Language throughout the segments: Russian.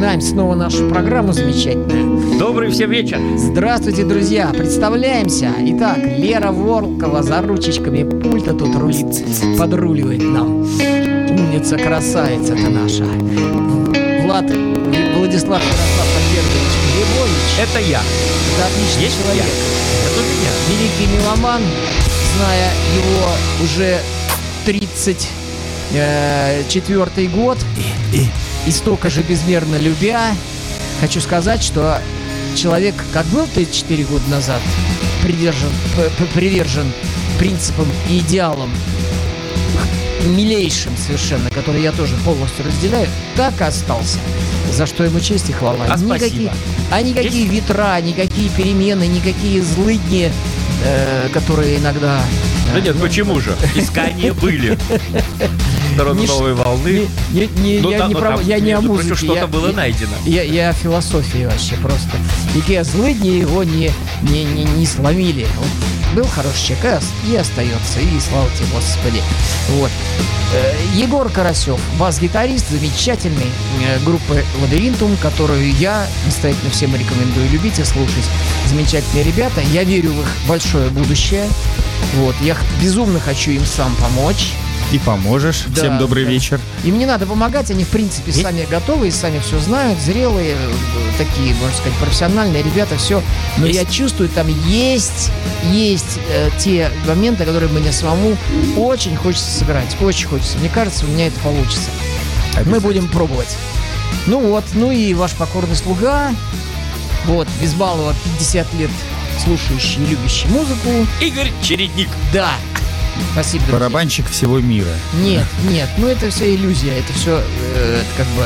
начинаем снова нашу программу замечательную. Добрый всем вечер. Здравствуйте, друзья. Представляемся. Итак, Лера Волкова за ручечками пульта тут рулит, подруливает нам. Умница, красавица ты наша. Влад, Владислав Ярослав Альбертович Глебович. Это я. Это отличный Есть человек. я. Это меня. Великий меломан, зная его уже 34 год и столько же безмерно любя, хочу сказать, что человек, как был 34 года назад, придержан, привержен принципам и идеалам милейшим совершенно, которые я тоже полностью разделяю, так и остался. За что ему честь и хвала. А спасибо. никакие, а никакие ветра, никакие перемены, никакие злыдни, э, которые иногда... Да э, нет, ну, почему же? Искания были. Стороны Не новой волны. Не, не- не- Ну, я, там- не ну, про- там, я не о музыке. что-то я, было я- найдено. Я, я о философии вообще просто. Никакие злыдни его не, не, не, не сломили. Он был хороший человек и ос- и остается. И слава тебе, Господи. Вот. Э, Егор Карасев, бас-гитарист, замечательный э, группы Лабиринтум, которую я настоятельно всем рекомендую любить и слушать. Замечательные ребята. Я верю в их большое будущее. Вот. Я безумно хочу им сам помочь. И поможешь. Да, Всем добрый да. вечер. Им не надо помогать, они в принципе сами готовы и сами все знают, зрелые, такие, можно сказать, профессиональные ребята, все. Но Есть. я чувствую, там есть, есть э, те моменты, которые мне самому очень хочется сыграть, очень хочется. Мне кажется, у меня это получится. Мы будем пробовать. Ну вот, ну и ваш покорный слуга, вот, Безбалова, 50 лет слушающий и любящий музыку. Игорь Чередник. Да, спасибо, друзья. Барабанщик всего мира. Нет, нет, ну это все иллюзия, это все это как бы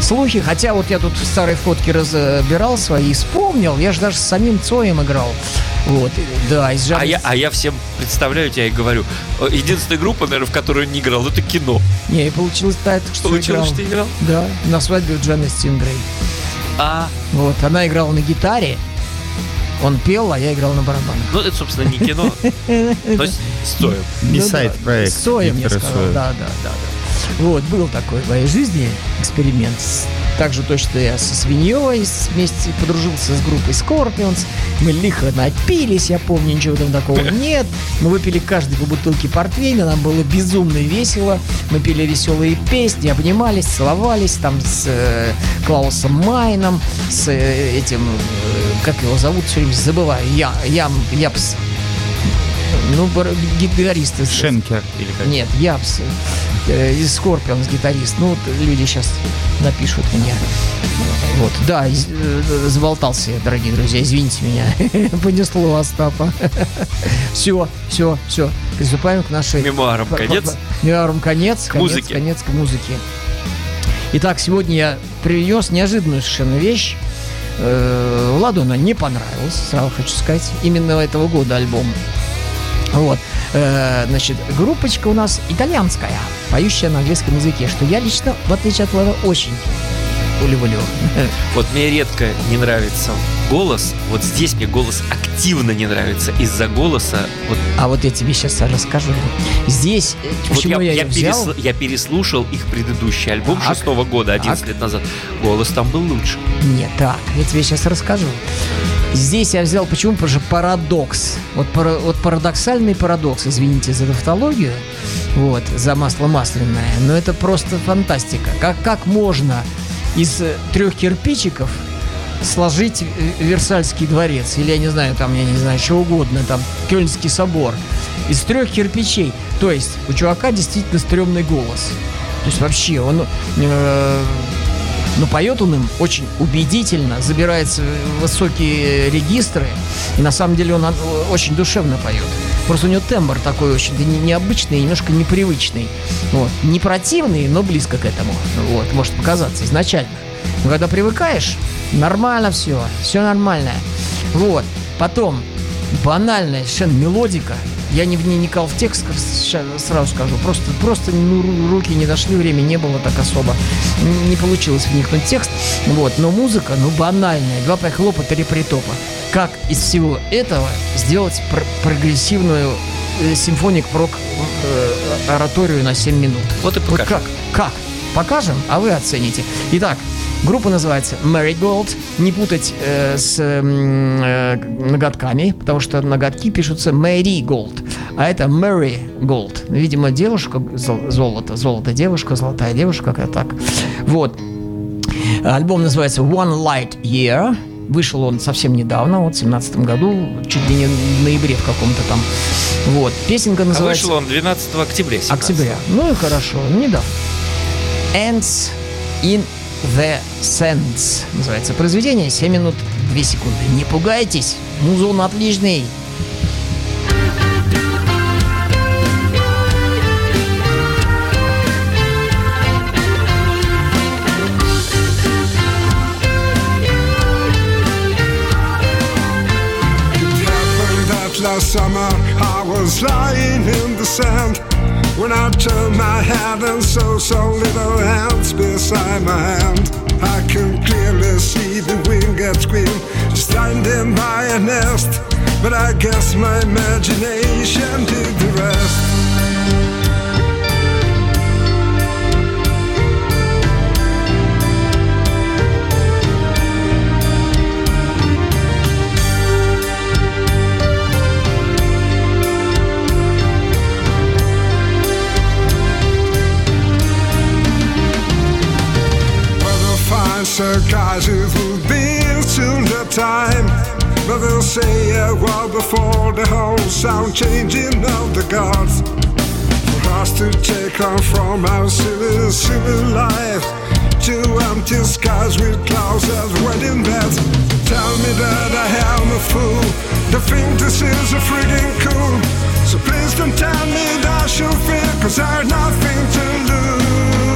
слухи. Хотя вот я тут старые фотки разбирал свои и вспомнил, я же даже с самим Цоем играл. Вот, да, из А жанра... я, а я всем представляю тебя и говорю. э, Единственная группа, наверное, в которую не играл, это кино. Не, и получилось так, что Получилось, играл. что ты играл? Да, на свадьбе у Джаны Стингрей. А, Вот, она играла на гитаре, он пел, а я играл на барабанах. ну это, собственно, не кино. То есть стоим. Бисайд Ну да, проект. Соем я сказал, да, да, да. Вот, был такой в моей жизни эксперимент. С- Также точно я со свиньей вместе подружился с группой Scorpions. Мы лихо напились, я помню, ничего там такого нет. Мы выпили каждый по бутылке портвейна, нам было безумно весело. Мы пели веселые песни, обнимались, целовались там с э, Клаусом Майном, с э, этим, э, как его зовут, все время забываю, я, Ям, Япс. Ну, бар- гитарист. из- Шенкер или как? нет, Япс. э, Из Скорпионс гитарист. Ну, вот люди сейчас напишут мне. Вот, да, из- э, заболтался я, дорогие друзья, извините меня. Понесло Остапа. Все, все, все. Приступаем к нашей... Мемуарам конец. Мемуарам конец. К конец, музыке. Конец к музыке. Итак, сегодня я привез неожиданную совершенно вещь. Э, Владу она не понравилась, сразу хочу сказать. Именно этого года альбом. Вот. Э, Значит, группочка у нас итальянская, поющая на английском языке, что я лично, в отличие от Влада, очень люблю. Вот мне редко не нравится голос. Вот здесь мне голос активно не нравится. Из-за голоса вот А вот я тебе сейчас расскажу. Здесь, э, Вот почему я, я, ее взял? я переслушал их предыдущий альбом Так, шестого года, 11 так. лет назад. Голос там был лучше. Нет, так, я тебе сейчас расскажу. Здесь я взял, почему? Потому что парадокс. Вот, пара- вот парадоксальный парадокс, извините за тавтологию, вот, за масло масляное, но это просто фантастика. Как, как можно из э, трех кирпичиков сложить Версальский дворец, или я не знаю, там, я не знаю, что угодно, там, Кёльнский собор, из трех кирпичей. То есть у чувака действительно стрёмный голос. То есть вообще он э, но поет он им очень убедительно, забирается в высокие регистры, и на самом деле он очень душевно поет. Просто у него тембр такой очень не- необычный, немножко непривычный. Вот. Не противный, но близко к этому. Вот, может показаться изначально. Но когда привыкаешь, нормально все, все нормально. Вот. Потом банальная совершенно мелодика. Я не в текст, как ща- сразу скажу. Просто, просто ну, ру- руки не дошли, времени не было так особо. Не получилось вникнуть в текст. Вот. Но музыка, ну, банальная. Два прихлопа, три притопа. Как из всего этого сделать пр- прогрессивную э, симфоник прок э, ораторию на 7 минут? Вот и Вот покажи. как? Как? Покажем, а вы оцените. Итак, группа называется Marigold. Не путать э, с э, ноготками, потому что ноготки пишутся Marigold, а это Mary Gold. Видимо, девушка зол- золото, золото девушка, золотая девушка, как так. Вот. Альбом называется One Light Year. Вышел он совсем недавно, вот в 17 году, чуть ли не в ноябре в каком-то там. Вот. Песенка А называется... вышел он 12 октября 17. Октября. Ну и хорошо, недавно. Ants in the Sands называется произведение. 7 минут 2 секунды. Не пугайтесь, музон отличный. last summer I was lying in the sand When I turn my head and saw so little hands beside my hand I can clearly see the winged queen Standing by a nest But I guess my imagination did the rest surprises will be soon the time. But they'll say a word before the whole sound changing of the gods. For us to take on from our silly, silly life to empty skies with clouds as wedding bells. Tell me that I am a fool. To think this is a friggin' cool. So please don't tell me that should fear, cause I have nothing to lose.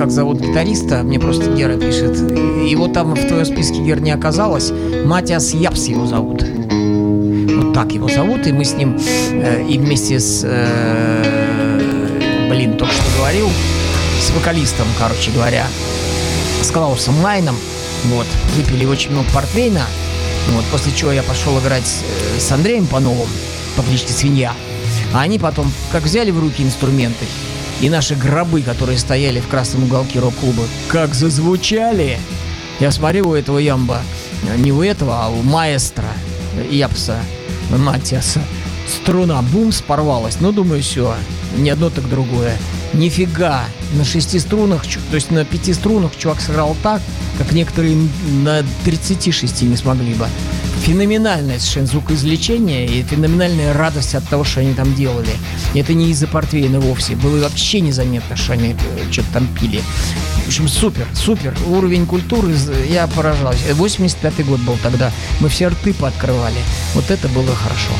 Как зовут гитариста. Мне просто Гера пишет. Его там в твоем списке Гер не оказалось. Матиас Япс его зовут. Вот так его зовут. И мы с ним э, и вместе с... э, блин, только что говорил. С вокалистом, короче говоря. С Клаусом Майном. Вот. Выпили очень много портвейна. Вот, после чего я пошел играть с, э, Андреем Пановым по кличке Свинья. А они потом как взяли в руки инструменты, и наши гробы, которые стояли в красном уголке рок-клуба, как зазвучали. Я смотрю у этого ямба, не у этого, а у маэстро Япса, Матиаса. Струна, бум, порвалась. Ну, думаю, все, не одно, так другое. Нифига, на шести струнах, то есть на пяти струнах чувак сыграл так, как некоторые на 36 не смогли бы. Феноменальное совершенно звукоизвлечение и феноменальная радость от того, что они там делали. И это не из-за портвейна вовсе. Было вообще незаметно, что они э, что-то там пили. В общем, супер, супер. Уровень культуры, я поражался. 85-й год был тогда. Мы все рты пооткрывали. Вот это было хорошо.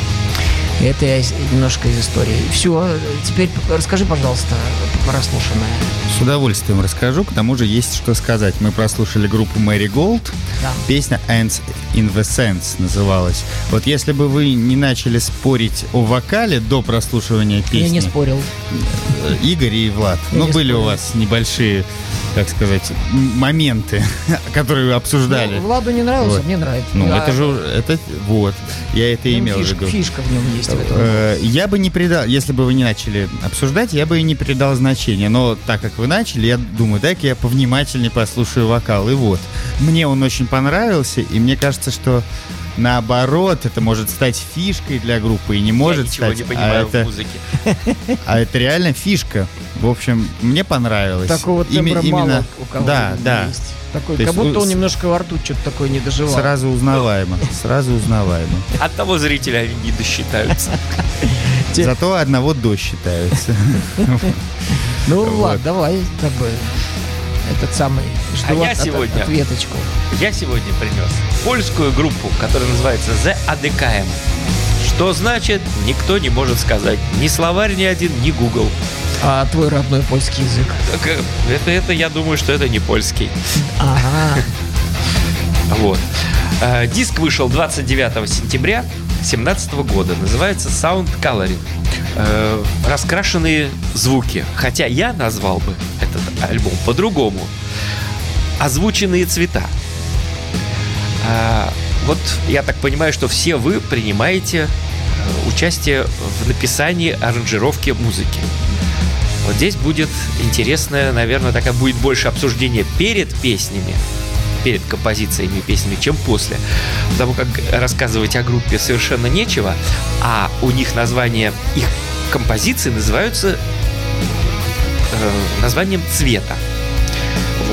Это я немножко из истории. Все, теперь расскажи, пожалуйста, прослушанное. С удовольствием расскажу, к тому же есть что сказать. Мы прослушали группу Мэри Голд. Да. Песня Ants in the Sense называлась. Вот если бы вы не начали спорить о вокале до прослушивания песни, Я не спорил. э, Игорь и Влад, Я ну были у спорю. вас небольшие, так сказать, моменты, которые вы обсуждали. Ну, Владу не нравился, Вот. мне нравится. Ну, А, это же, это, вот, я это и ну, имел в фишка, виду. фишка в нем есть в этом. Э, Я бы не придал, если бы вы не начали обсуждать, я бы и не придал значения. Но так как вы начали, я думаю, дай-ка я повнимательнее послушаю вокал. И вот, мне он очень понравился, и мне кажется, что наоборот, это может стать фишкой для группы, и не может Я ничего стать. не понимаю а, это, в музыке. а это реально фишка. В общем, мне понравилось. Такого Ими- тембра мало у кого Да, да. есть. Такой, То как есть, будто ну, он немножко во рту что-то такое не доживал. Сразу узнаваемо. Сразу узнаваемо. От того зрителя они не досчитаются. Зато одного до считаются. Ну. Влад, давай, как бы, этот самый, жду А я сегодня- ответочку. Я сегодня принес польскую группу, которая называется The ADKM. Что значит, никто не может сказать. Ни словарь ни один, ни Google. А твой родной польский язык? Так, э, Это, это, я думаю, что это не польский. Ага. Вот. Э, Диск вышел 29 сентября 2017 года. Называется Sound Coloring. Э, Раскрашенные звуки. Хотя я назвал бы этот альбом по-другому. Озвученные цвета. А, Вот я так понимаю, что все вы принимаете участие в написании аранжировки музыки. Вот здесь будет интересное, наверное, такая будет больше обсуждение перед песнями, перед композициями песнями, чем после. Потому как рассказывать о группе совершенно нечего, а у них название их композиции называются э, названием цвета.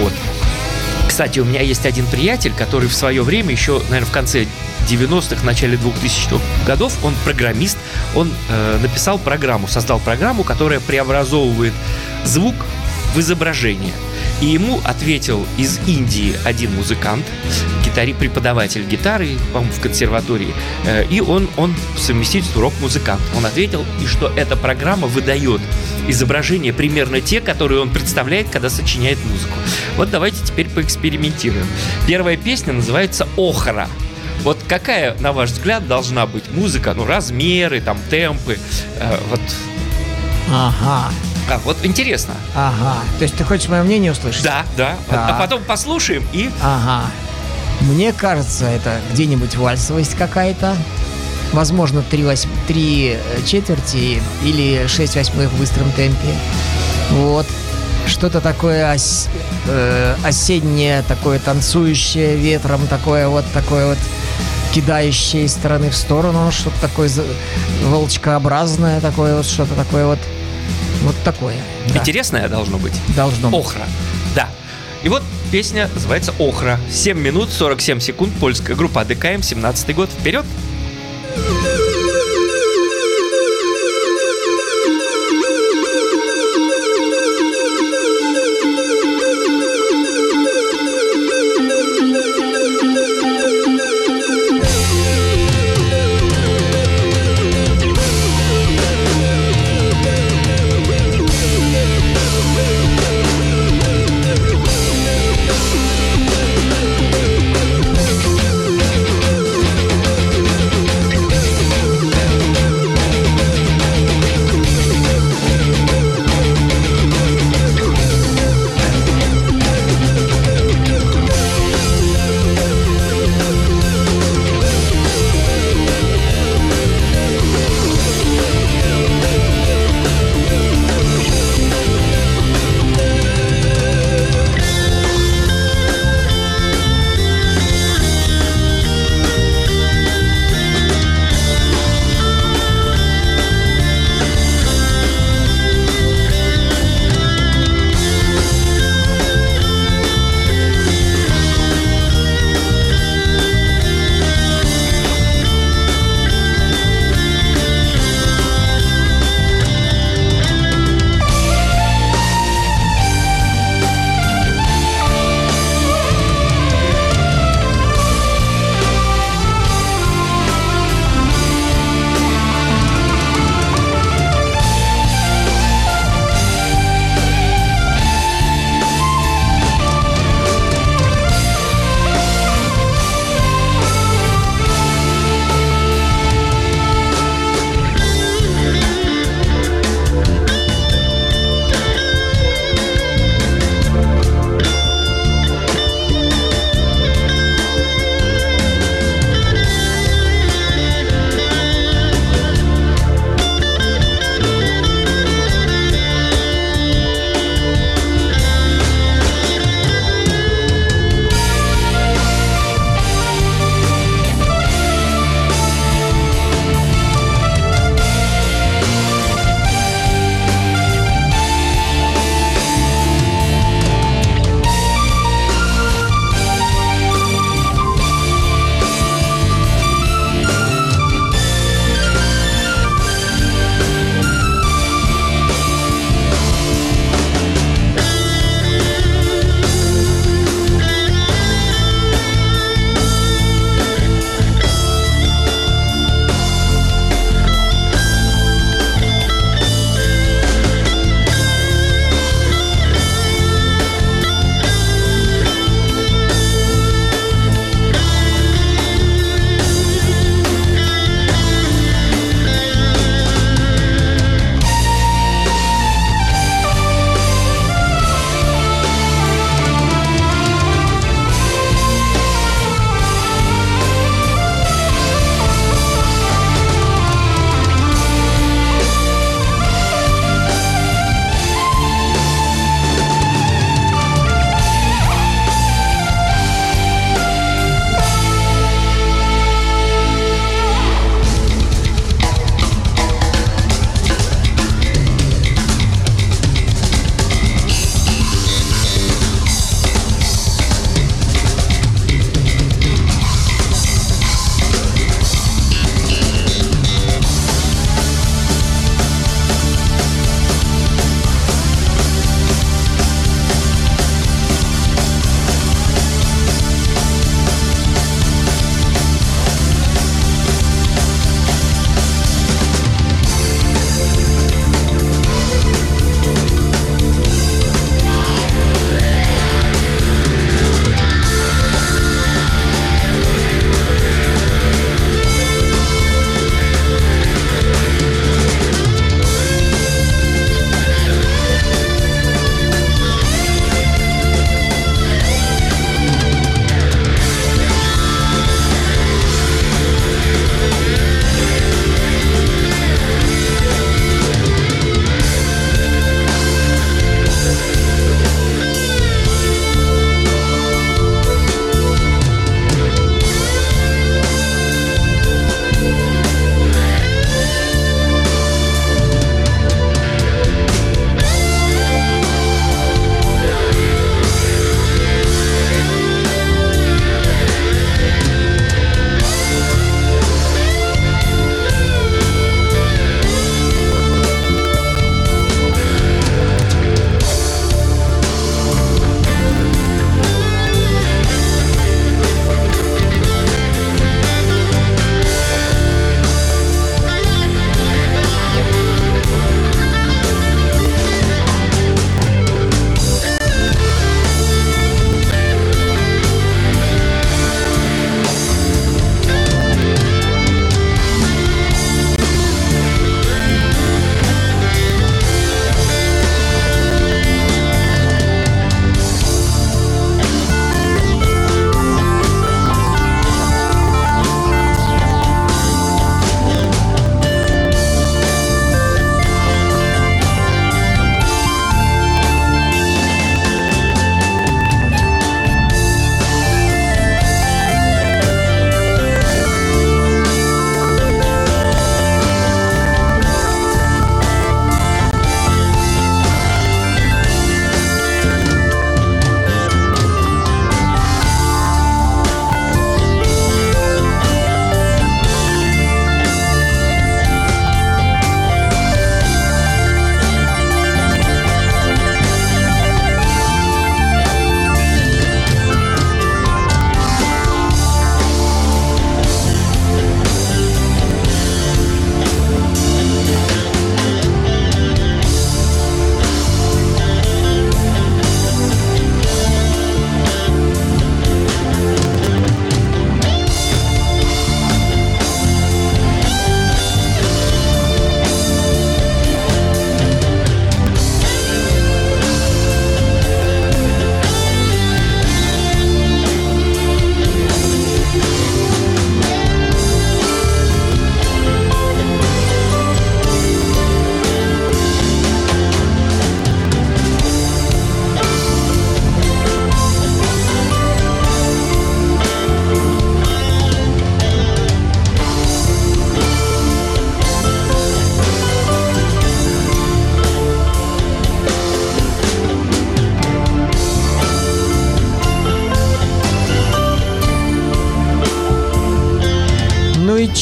Вот. Кстати, у меня есть один приятель, который в свое время, еще, наверное, в конце 90-х, начале 2000-х годов, он программист, он э, написал программу, создал программу, которая преобразовывает звук в изображение. И ему ответил из Индии один музыкант, гитари, преподаватель гитары, по-моему, в консерватории, э, и он, он совместительству рок-музыкант. Он ответил, и что эта программа выдает изображения примерно те, которые он представляет, когда сочиняет музыку. Вот давайте теперь поэкспериментируем. Первая песня называется «Охра». Вот какая, на ваш взгляд, должна быть музыка? Ну, размеры, там, темпы. э, вот Ага. А, вот интересно. Ага. То есть ты хочешь мое мнение услышать? Да, да. Так. А потом послушаем и... Ага. Мне кажется, это где-нибудь вальсовость какая-то. Возможно, три, восьм... три э, четверти или шесть восьмых в быстром темпе. Вот. Что-то такое ос- э, осеннее, такое танцующее ветром, такое вот, такое вот кидающее из стороны в сторону, что-то такое волчкообразное, такое вот, что-то такое вот, вот такое. Да, Интересное должно быть. должно быть. Охра. Да. И вот песня называется Охра. 7 минут 47 секунд. Польская группа АДКМ, 17 год. Вперед!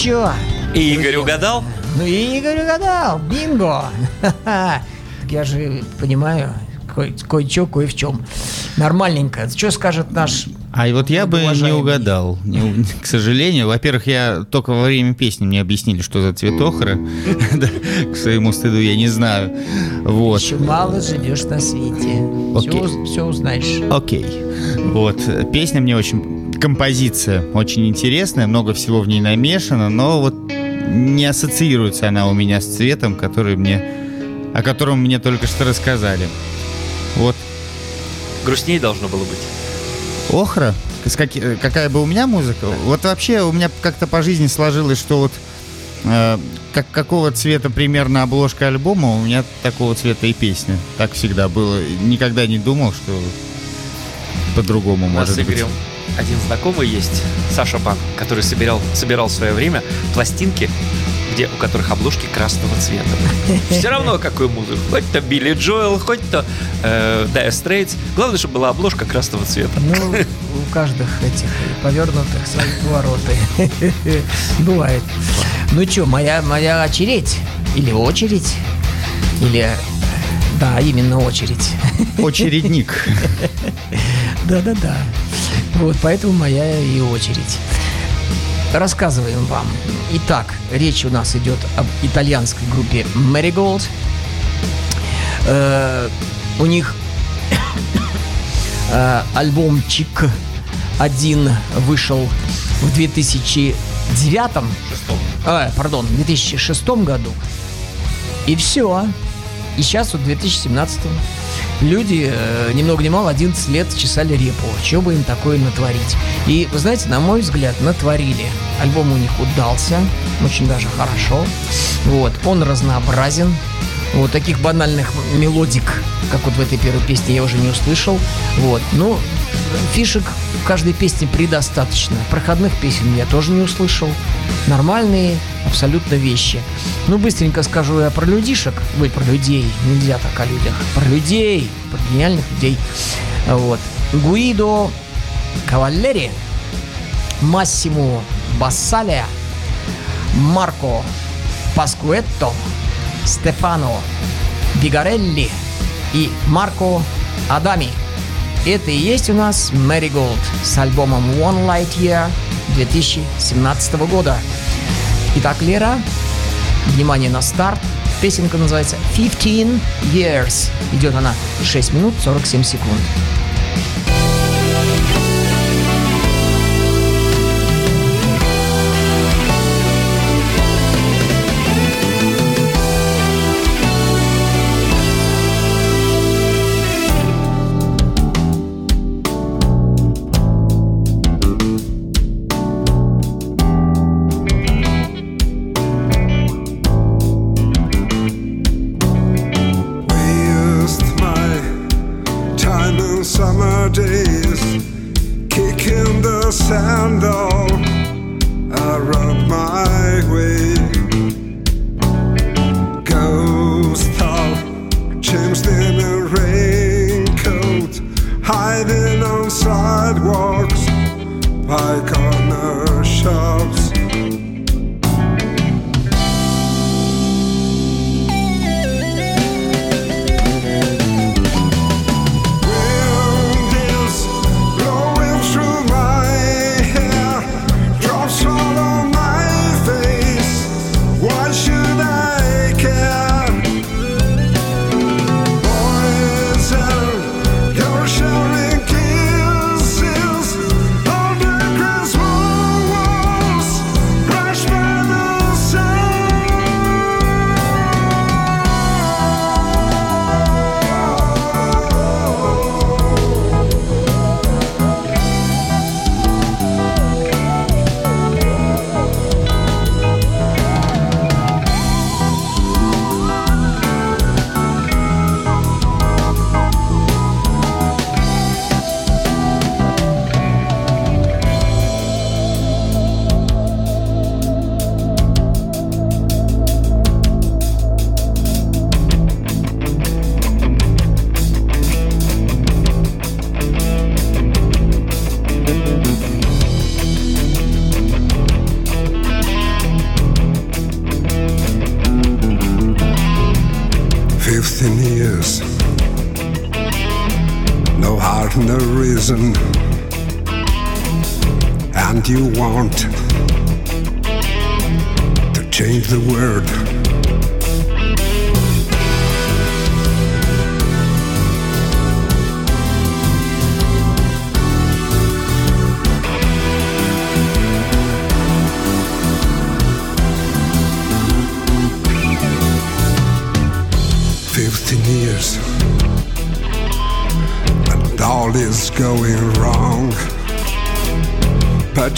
И чё? И Игорь угадал? Ну и Игорь угадал. Бинго. Так я же понимаю, кое- кое-чё, кое в чем. Нормальненько. Что скажет наш... А вот я бы не угадал, не к сожалению. Во-первых, я только во время песни мне объяснили, что за цвет охры. Да, К своему стыду я не знаю. Вот. Еще мало живешь на свете. Окей. Все, узнаешь. Окей. Вот. Песня мне очень... Композиция очень интересная, много всего в ней намешано, но вот не ассоциируется она у меня с цветом, который мне... о котором мне только что рассказали. Вот. Грустнее должно было быть. Охра? С каки- Какая бы у меня музыка? Вот вообще у меня как-то по жизни сложилось, что вот э, как, какого цвета примерно обложка альбома, у меня такого цвета и песня. Так всегда было. Никогда не думал, что по-другому может быть. Один знакомый есть, Саша Бан, который собирал, собирал в свое время пластинки, где, у которых обложки красного цвета. Все равно какую музыку. Хоть то Билли Джоэл, хоть то э, Dire Straits. Главное, чтобы была обложка красного цвета. Ну, у каждых этих повернутых свои повороты. Бывает. Ну что, моя, моя очередь? Или очередь? Или... Да, именно очередь. Очередник. Да-да-да. Вот, поэтому моя и очередь. Рассказываем вам. Итак, речь у нас идет об итальянской группе Marigold. Э, у них э, альбомчик один вышел в 2009 э, пардон, в 2006 году. И все. И сейчас вот в 2017 люди, э, ни много ни мало, 11 лет чесали репу. Чего бы им такое натворить? И, вы знаете, на мой взгляд, натворили. Альбом у них удался, очень даже хорошо. Вот, он разнообразен. Вот таких банальных мелодик, как вот в этой первой песне, я уже не услышал. Вот, ну, фишек в каждой песне предостаточно. Проходных песен я тоже не услышал. Нормальные абсолютно вещи. Ну, быстренько скажу я про людишек. Ой, про людей. Нельзя так о людях. Про людей. Про гениальных людей. Вот. Гуидо Кавалери, Массимо Бассалия, Марко Паскуэтто, Стефано Бигарелли и Марко Адами. Это и есть у нас Marygold с альбомом One Light Year 2017 года. Итак, Лера, внимание на старт. Песенка называется 15 Years. Идет она 6 минут 47 секунд.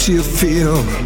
you feel.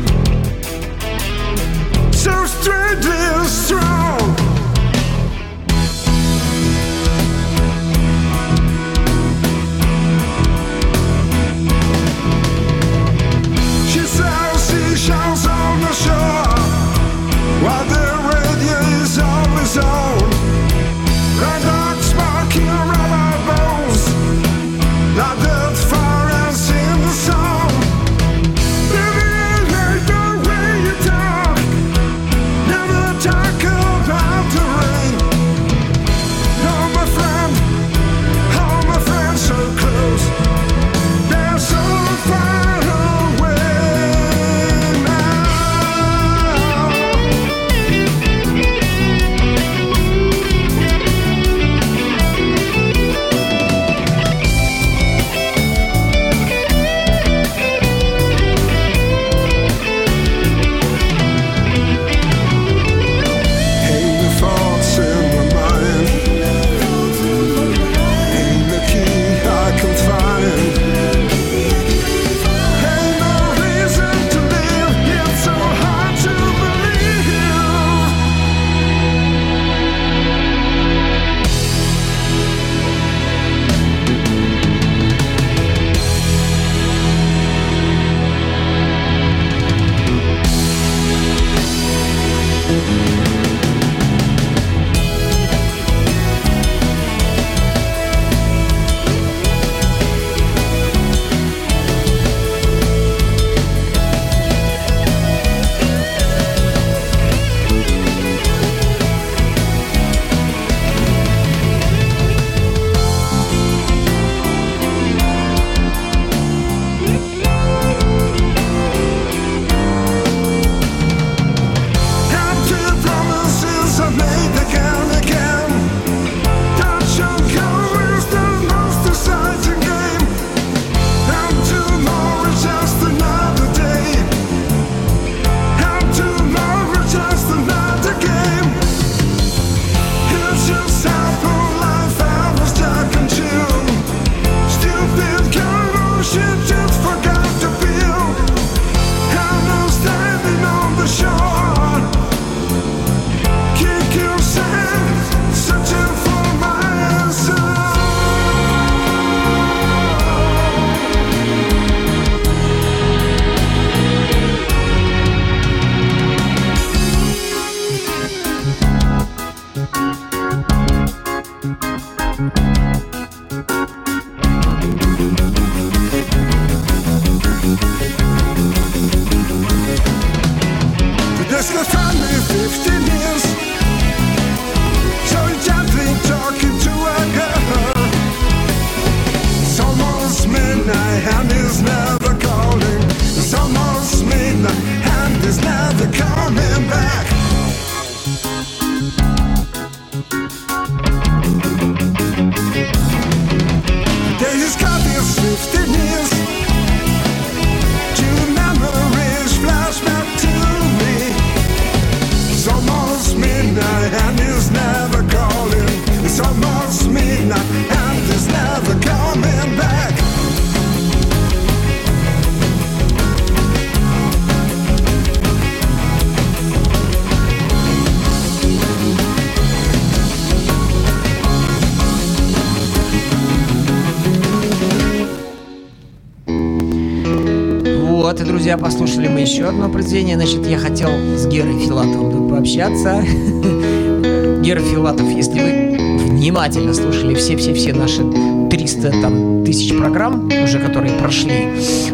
послушали мы еще одно произведение. Значит, я хотел с Герой Филатовым тут пообщаться. Гера Филатов, если вы внимательно слушали все-все-все наши 300 там, тысяч программ, уже которые прошли,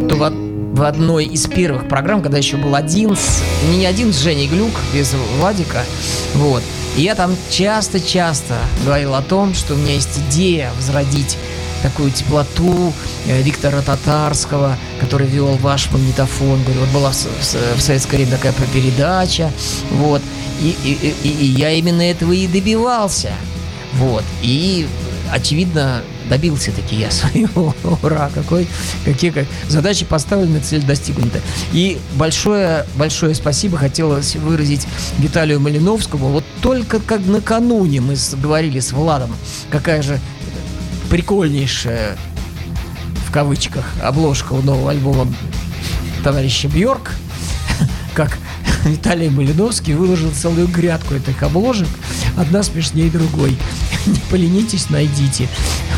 то вот в одной из первых программ, когда еще был один, с, не один с Женей Глюк, без Владика, вот, и я там часто-часто говорил о том, что у меня есть идея возродить такую теплоту э, Виктора Татарского – который вел ваш магнитофон. Говорю, вот была в, в- в советское время такая передача, вот. И, и- и- и я именно этого и добивался. Вот. И, очевидно, добился таки я своего. Ура, какой, какие как, задачи поставлены, цель достигнута. И большое, большое спасибо хотелось выразить Виталию Малиновскому. Вот только как накануне мы говорили с Владом, какая же прикольнейшая в кавычках обложка у нового альбома товарища Бьорк, как Виталий Малиновский выложил целую грядку этих обложек, одна смешнее другой. Не поленитесь, найдите.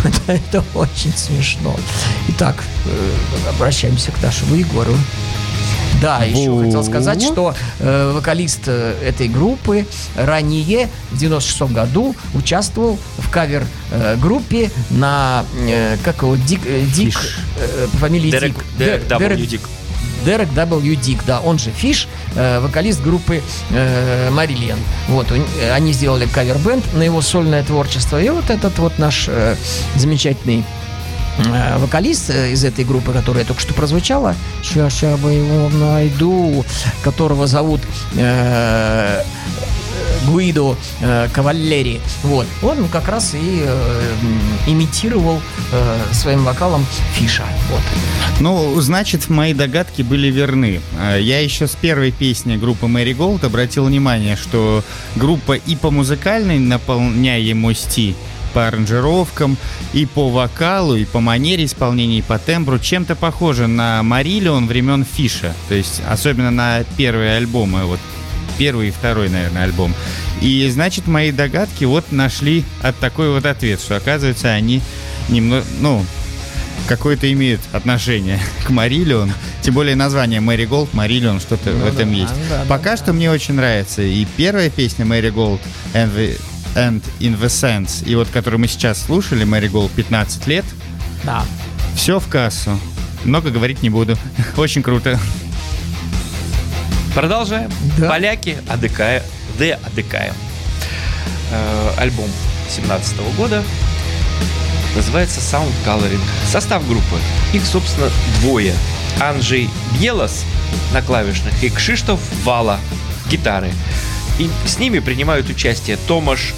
Это, очень смешно. Итак, э, обращаемся к нашему Егору. Да, еще хотел сказать, что э, вокалист э, этой группы ранее, в 96 году, участвовал в кавер-группе на, э, как его, Дик, э, Дик э, по фамилии Дерек, Дик. Дерек Дер- W. Дик. Дерек W. Дик, да, он же Фиш, э, вокалист группы э, Марильян. Вот, э, они сделали кавер-бенд на его сольное творчество. И вот этот вот наш э, замечательный э, вокалист э, из этой группы, которая только что прозвучала, сейчас, сейчас бы его найду, которого зовут э, Гуидо э, Кавалери. Вот. Он как раз и э, имитировал э, своим вокалом Фиша. Вот. Ну, значит, мои догадки были верны. Я еще с первой песни группы Мэри Голд обратил внимание, что группа и по музыкальной наполняемости, по аранжировкам, и по вокалу, и по манере исполнения, и по тембру чем-то похожа на Мариллион времен Фиша. То есть, особенно на первые альбомы, вот первый и второй, наверное, альбом. И, значит, мои догадки вот нашли от такой вот ответ, что, оказывается, они немного, ну, какое-то имеет отношение к Мариллион. Тем более название Мэри Голд, Мариллион, что-то Ну в этом да, есть. да, да, Пока да. что мне очень нравится и первая песня Мэри Голд and, the- and In the Sense, и вот которую мы сейчас слушали, Мэри Голд 15 лет, Да. все в кассу. Много говорить не буду. Очень круто. Продолжаем. Да. Поляки адыкая, Д адыкаем. Э, альбом 17 года называется Sound Coloring. Состав группы. Их, собственно, двое. Анджей Бьелос на клавишных и Кшиштоф Вала гитары. И с ними принимают участие Томаш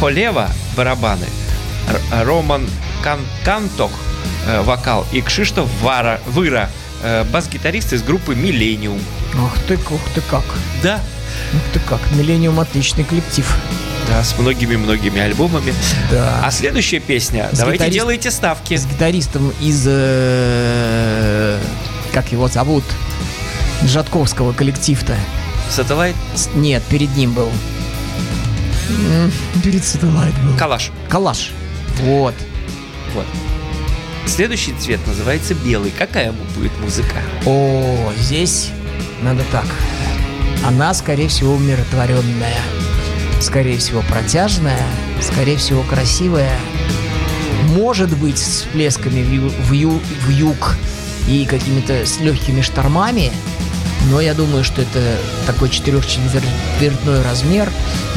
Холева барабаны, Р- Роман Кан- Канток э, вокал и Кшиштоф Вара, Выра э, бас-гитарист из группы Millennium. Ух ты, ух ты как. Да, Ух ты как. Millennium отличный коллектив. да, с многими-многими альбомами. Да. А следующая песня. С Давайте гитарист- делайте ставки. С гитаристом из... э, как его зовут? Жатковского коллектив-то. Satellite Нет, перед ним был. Перед Сателлайт был. Калаш. Калаш. Вот. Вот. Следующий цвет называется белый. Какая будет музыка? О, здесь надо так. Она, скорее всего, умиротворенная. Скорее всего, протяжная. Скорее всего, красивая. Может быть, с всплесками в, ю- в, ю- в юг и какими-то с легкими штормами. Но я думаю, что это такой четырехчетвертной размер.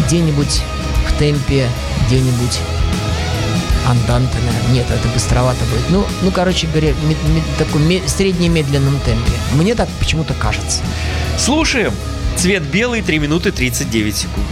Где-нибудь в темпе, где-нибудь анданте, наверное. Нет, это быстровато будет. Ну, ну короче говоря, мед- мед- такой ме- среднемедленном темпе. Мне так почему-то кажется. Слушаем. Цвет белый, 3 минуты 39 секунд.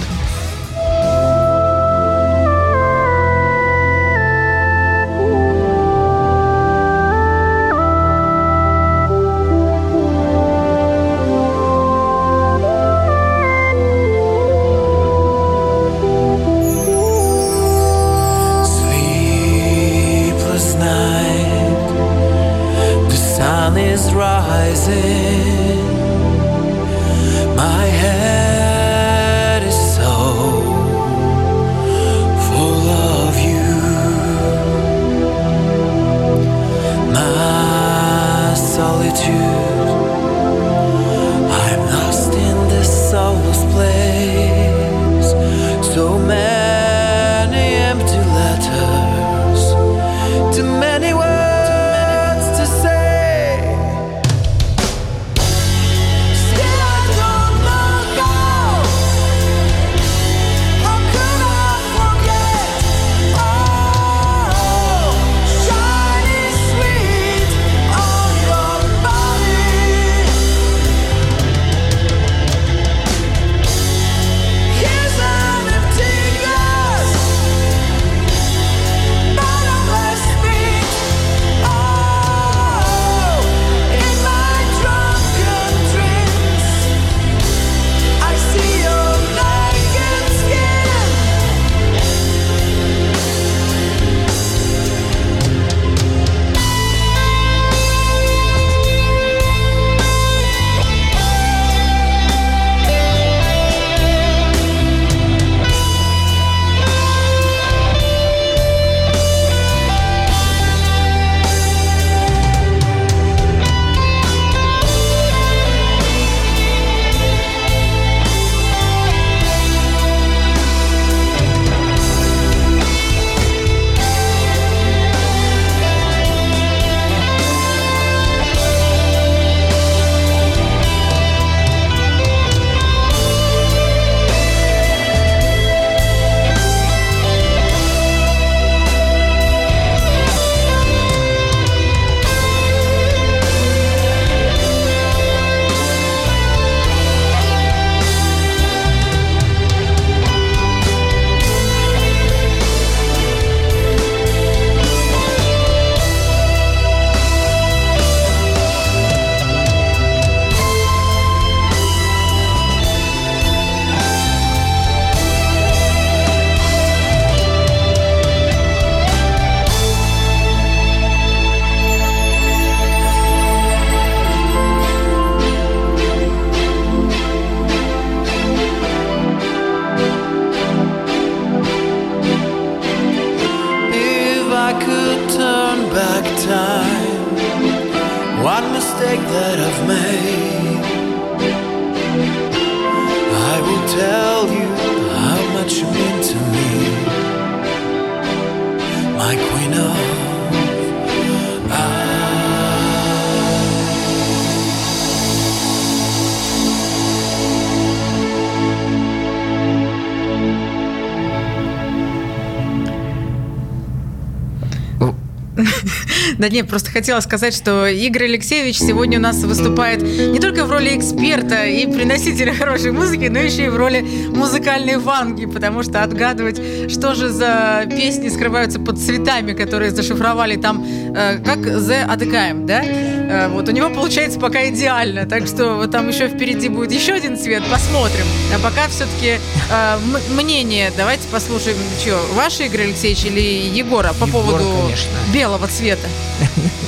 Да нет, просто хотела сказать, что Игорь Алексеевич сегодня у нас выступает не только в роли эксперта и приносителя хорошей музыки, но еще и в роли музыкальной ванги, потому что отгадывать, что же за песни скрываются под цветами, которые зашифровали там, э, как The ADKM, да? Э, вот у него получается пока идеально, так что вот там еще впереди будет еще один цвет, посмотрим. А пока все-таки э, мнение, давайте послушаем, что, ваше, Игорь Алексеевич, или Егора по Егора, поводу конечно. белого цвета?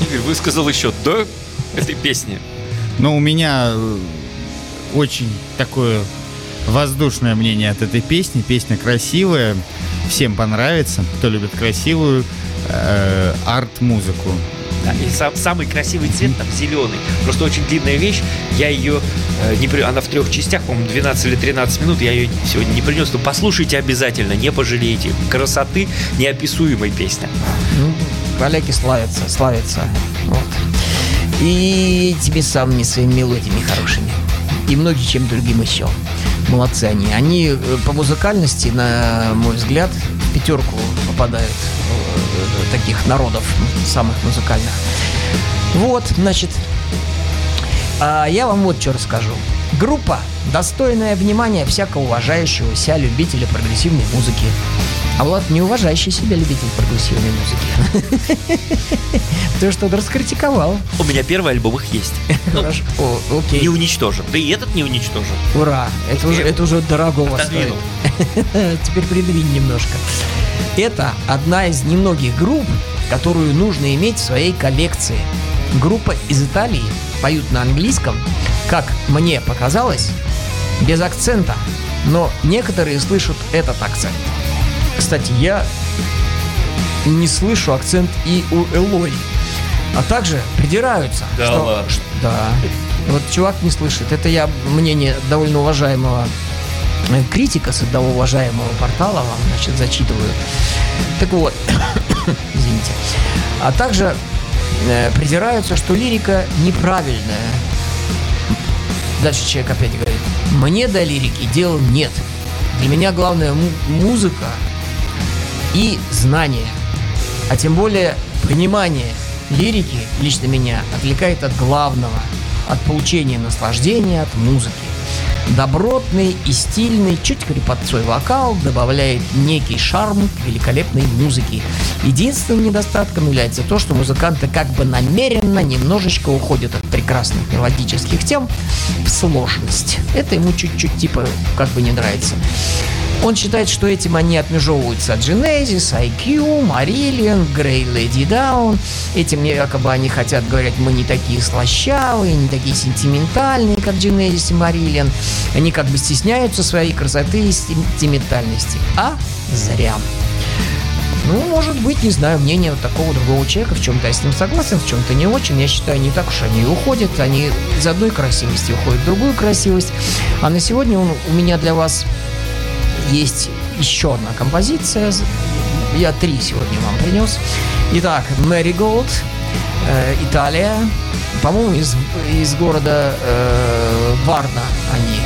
Игорь высказал еще до этой песни. Но у меня э, очень такое воздушное мнение от этой песни. Песня красивая, всем понравится, кто любит красивую э, арт-музыку. Да, и сам- самый красивый цвет там зеленый. Просто очень длинная вещь. Я ее э, не при... Она в трех частях, по-моему, 12 или 13 минут. Я ее сегодня не принес. Но послушайте обязательно, не пожалеете. Красоты неописуемой песня. Ну, поляки славятся, славятся. Вот. И этими самыми своими мелодиями хорошими. И многие чем другим еще. Молодцы они. Они э, по музыкальности, на мой взгляд, пятерку попадают э, таких народов самых музыкальных. Вот, значит, а я вам вот что расскажу. Группа, достойная внимания всякого уважающего себя любителя прогрессивной музыки. А Влад не уважающий себя любитель прогрессивной музыки. Ты что-то раскритиковал. У меня первый альбом их есть. Хорошо. О, окей. не уничтожен. Да и этот не уничтожен. Ура. Это уже, это уже дорогого стоит. Теперь придвинь немножко. Это одна из немногих групп, которую нужно иметь в своей коллекции. Группа из Италии поют на английском, как мне показалось, без акцента. Но некоторые слышат этот акцент. Кстати, я не слышу акцент и у Элой. А также придираются. Да что- ладно. ш- Да. Вот чувак не слышит. Это я мнение довольно уважаемого э, критика с одного уважаемого портала вам, значит, зачитываю. Так вот, извините. А также придираются, что лирика неправильная. Дальше человек опять говорит, мне до лирики дела нет. Для меня главное му- музыка и знание. А тем более понимание лирики лично меня отвлекает от главного, от получения наслаждения от музыки. Добротный и стильный, чуть хрипотцой вокал добавляет некий шарм к великолепной музыке. Единственным недостатком является то, что музыканты как бы намеренно немножечко уходят от прекрасных мелодических тем в сложность. Это ему чуть-чуть типа как бы не нравится. Он считает, что этим они отмежевываются от Genesis, IQ, Marillion, Grey Lady Down. Этим якобы они хотят говорить, мы не такие слащавые, не такие сентиментальные, как Genesis и Marillion. Они как бы стесняются своей красоты и сентиментальности. А зря. Ну, может быть, не знаю, мнение вот такого другого человека. В чем-то я с ним согласен, в чем-то не очень. Я считаю, не так уж они уходят. Они из одной красивости уходят в другую красивость. А на сегодня он, у меня для вас есть еще одна композиция. Я три сегодня вам принес. Итак, Мэри Голд, э, Италия. По-моему, из, из города э, Варна они.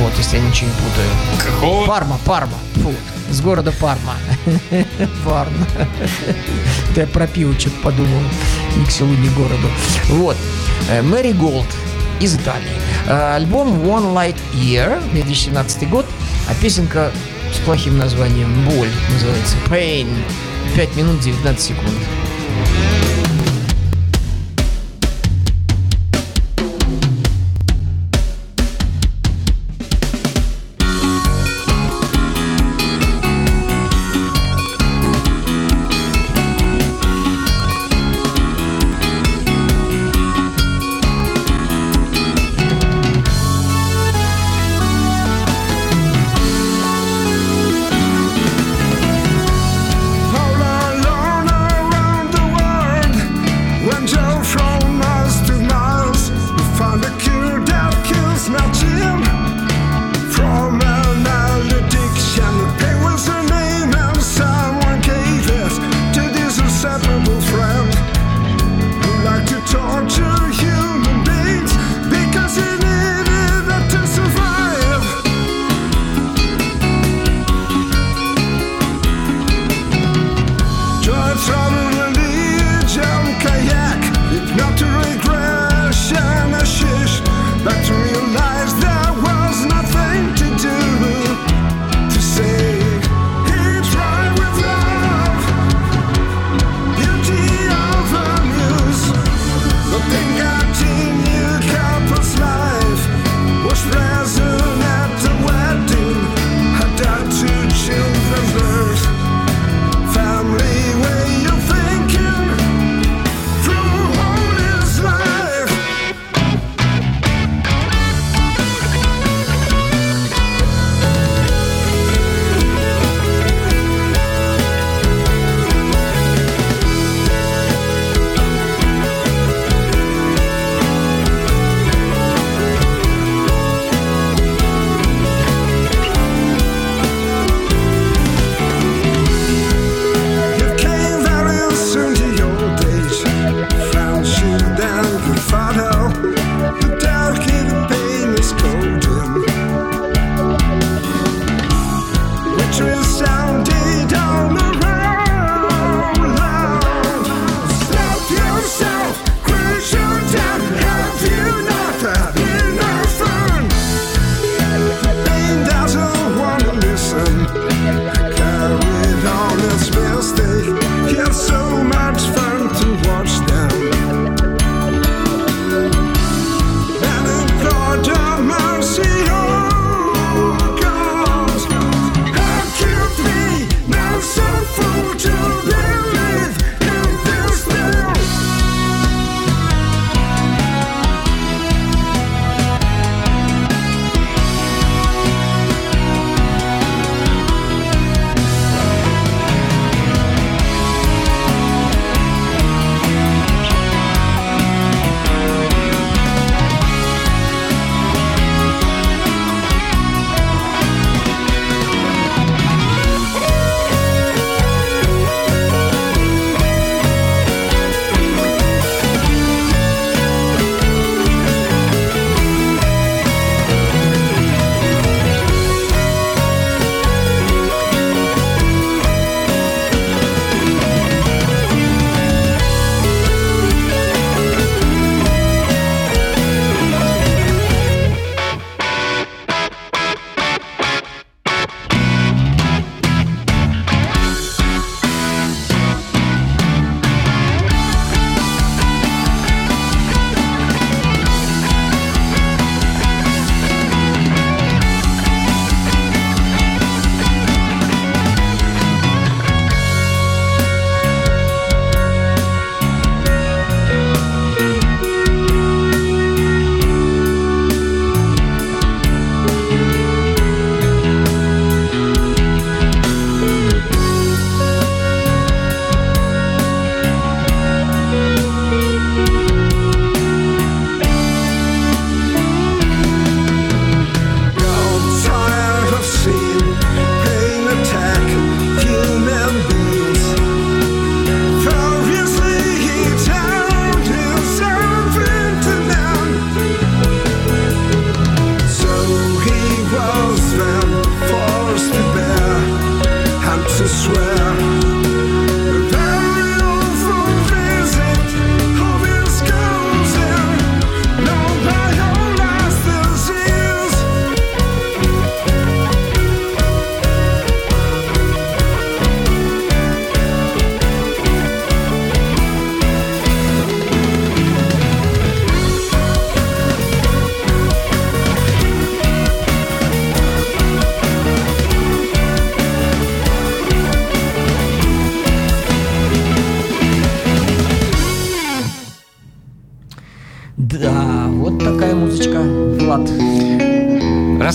Вот, если я ничего не путаю. Какого? Парма, Парма. Фу, из города Парма. Это я про пиво что-то подумал. Ни к селу, ни к городу. Вот. Э, Мэри Голд из Италии. Э, Альбом One Light Year, 2017 год. Песенка с плохим названием «Боль» называется «Pain». 5 минут 19 секунд.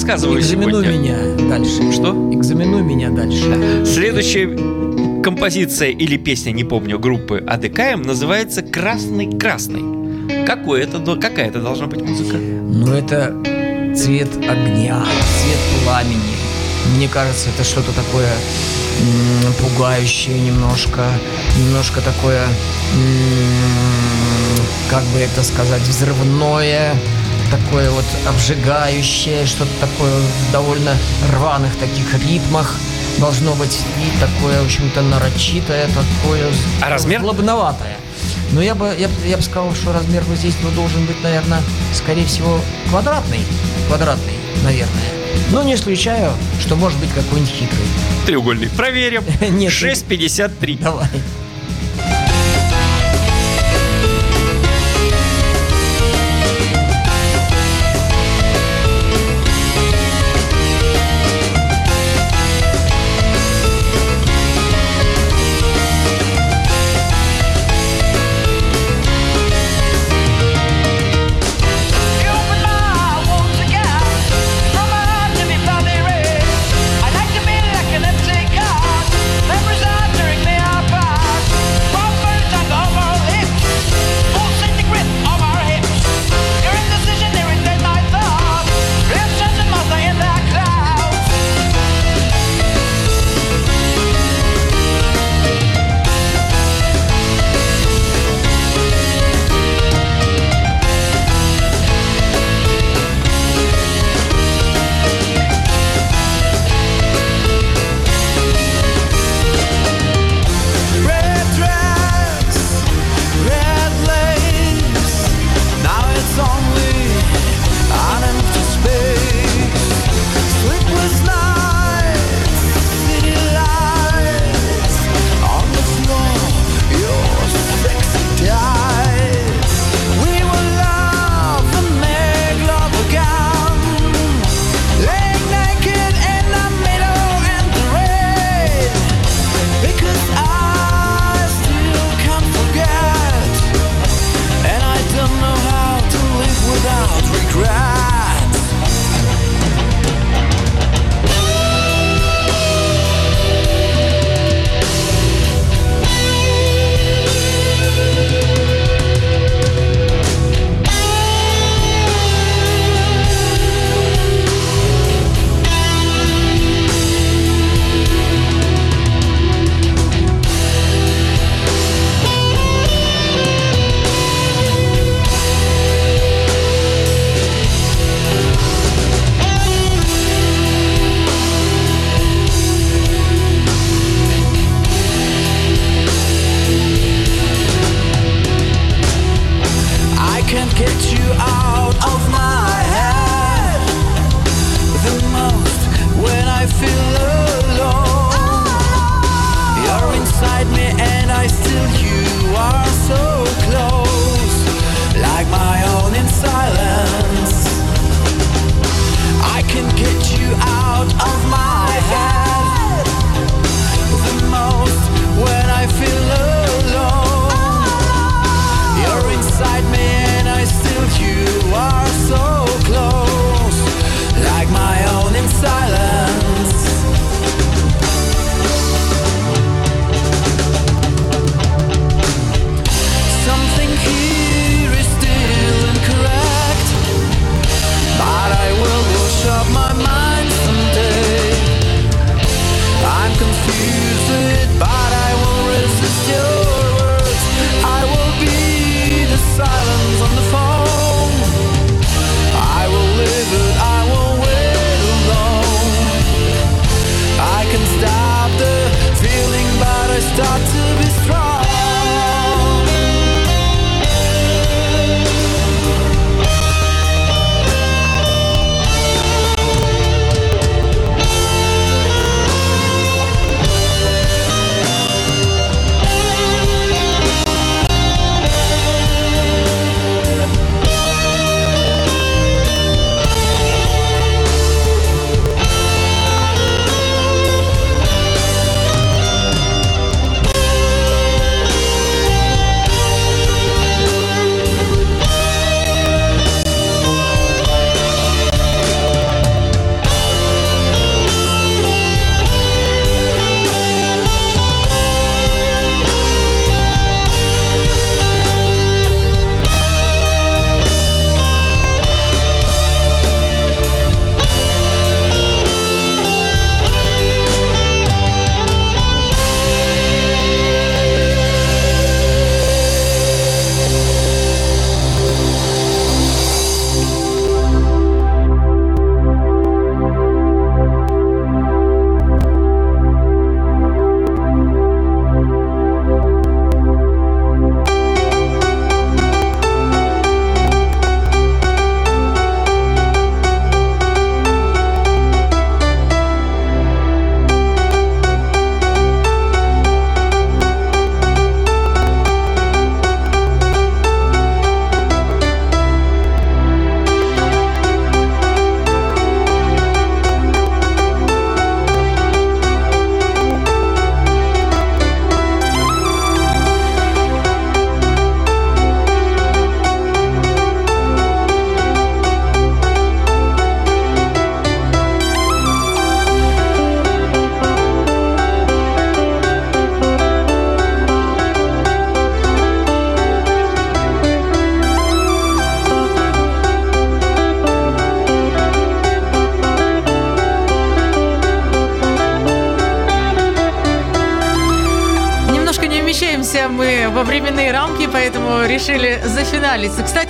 рассказываю Экзаменуй сегодня. меня дальше. Что? Экзаменуй меня дальше. Следующая композиция или песня, не помню, группы АДКМ называется «Красный-красный». Какой это, какая это должна быть музыка? Ну, это цвет огня, цвет пламени. Мне кажется, это что-то такое м- пугающее немножко, немножко такое, м- как бы это сказать, взрывное, такое вот обжигающее, что-то такое в довольно рваных таких ритмах должно быть и такое, в общем-то, нарочитое, такое а размер? злобноватое. Но я бы, я, я бы сказал, что размер вот здесь ну, должен быть, наверное, скорее всего, квадратный. Квадратный, наверное. Но не исключаю, что может быть какой-нибудь хитрый. Треугольный. Проверим. Нет. 6,53. Давай.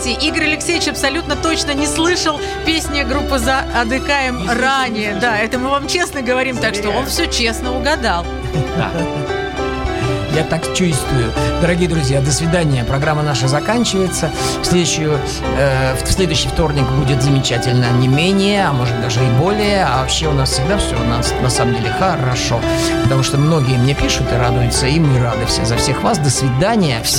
Кстати, Игорь Алексеевич абсолютно точно не слышал песни группы за АДКМ ранее. Да, это мы вам честно говорим, так что он все честно угадал. Да. Я так чувствую. Дорогие друзья, до свидания. Программа наша заканчивается. В, следующую, э, в следующий вторник будет замечательно не менее, а может даже и более. А вообще у нас всегда все у нас на самом деле хорошо. Потому что многие мне пишут и радуются, и мы рады все за всех вас. До свидания. Всем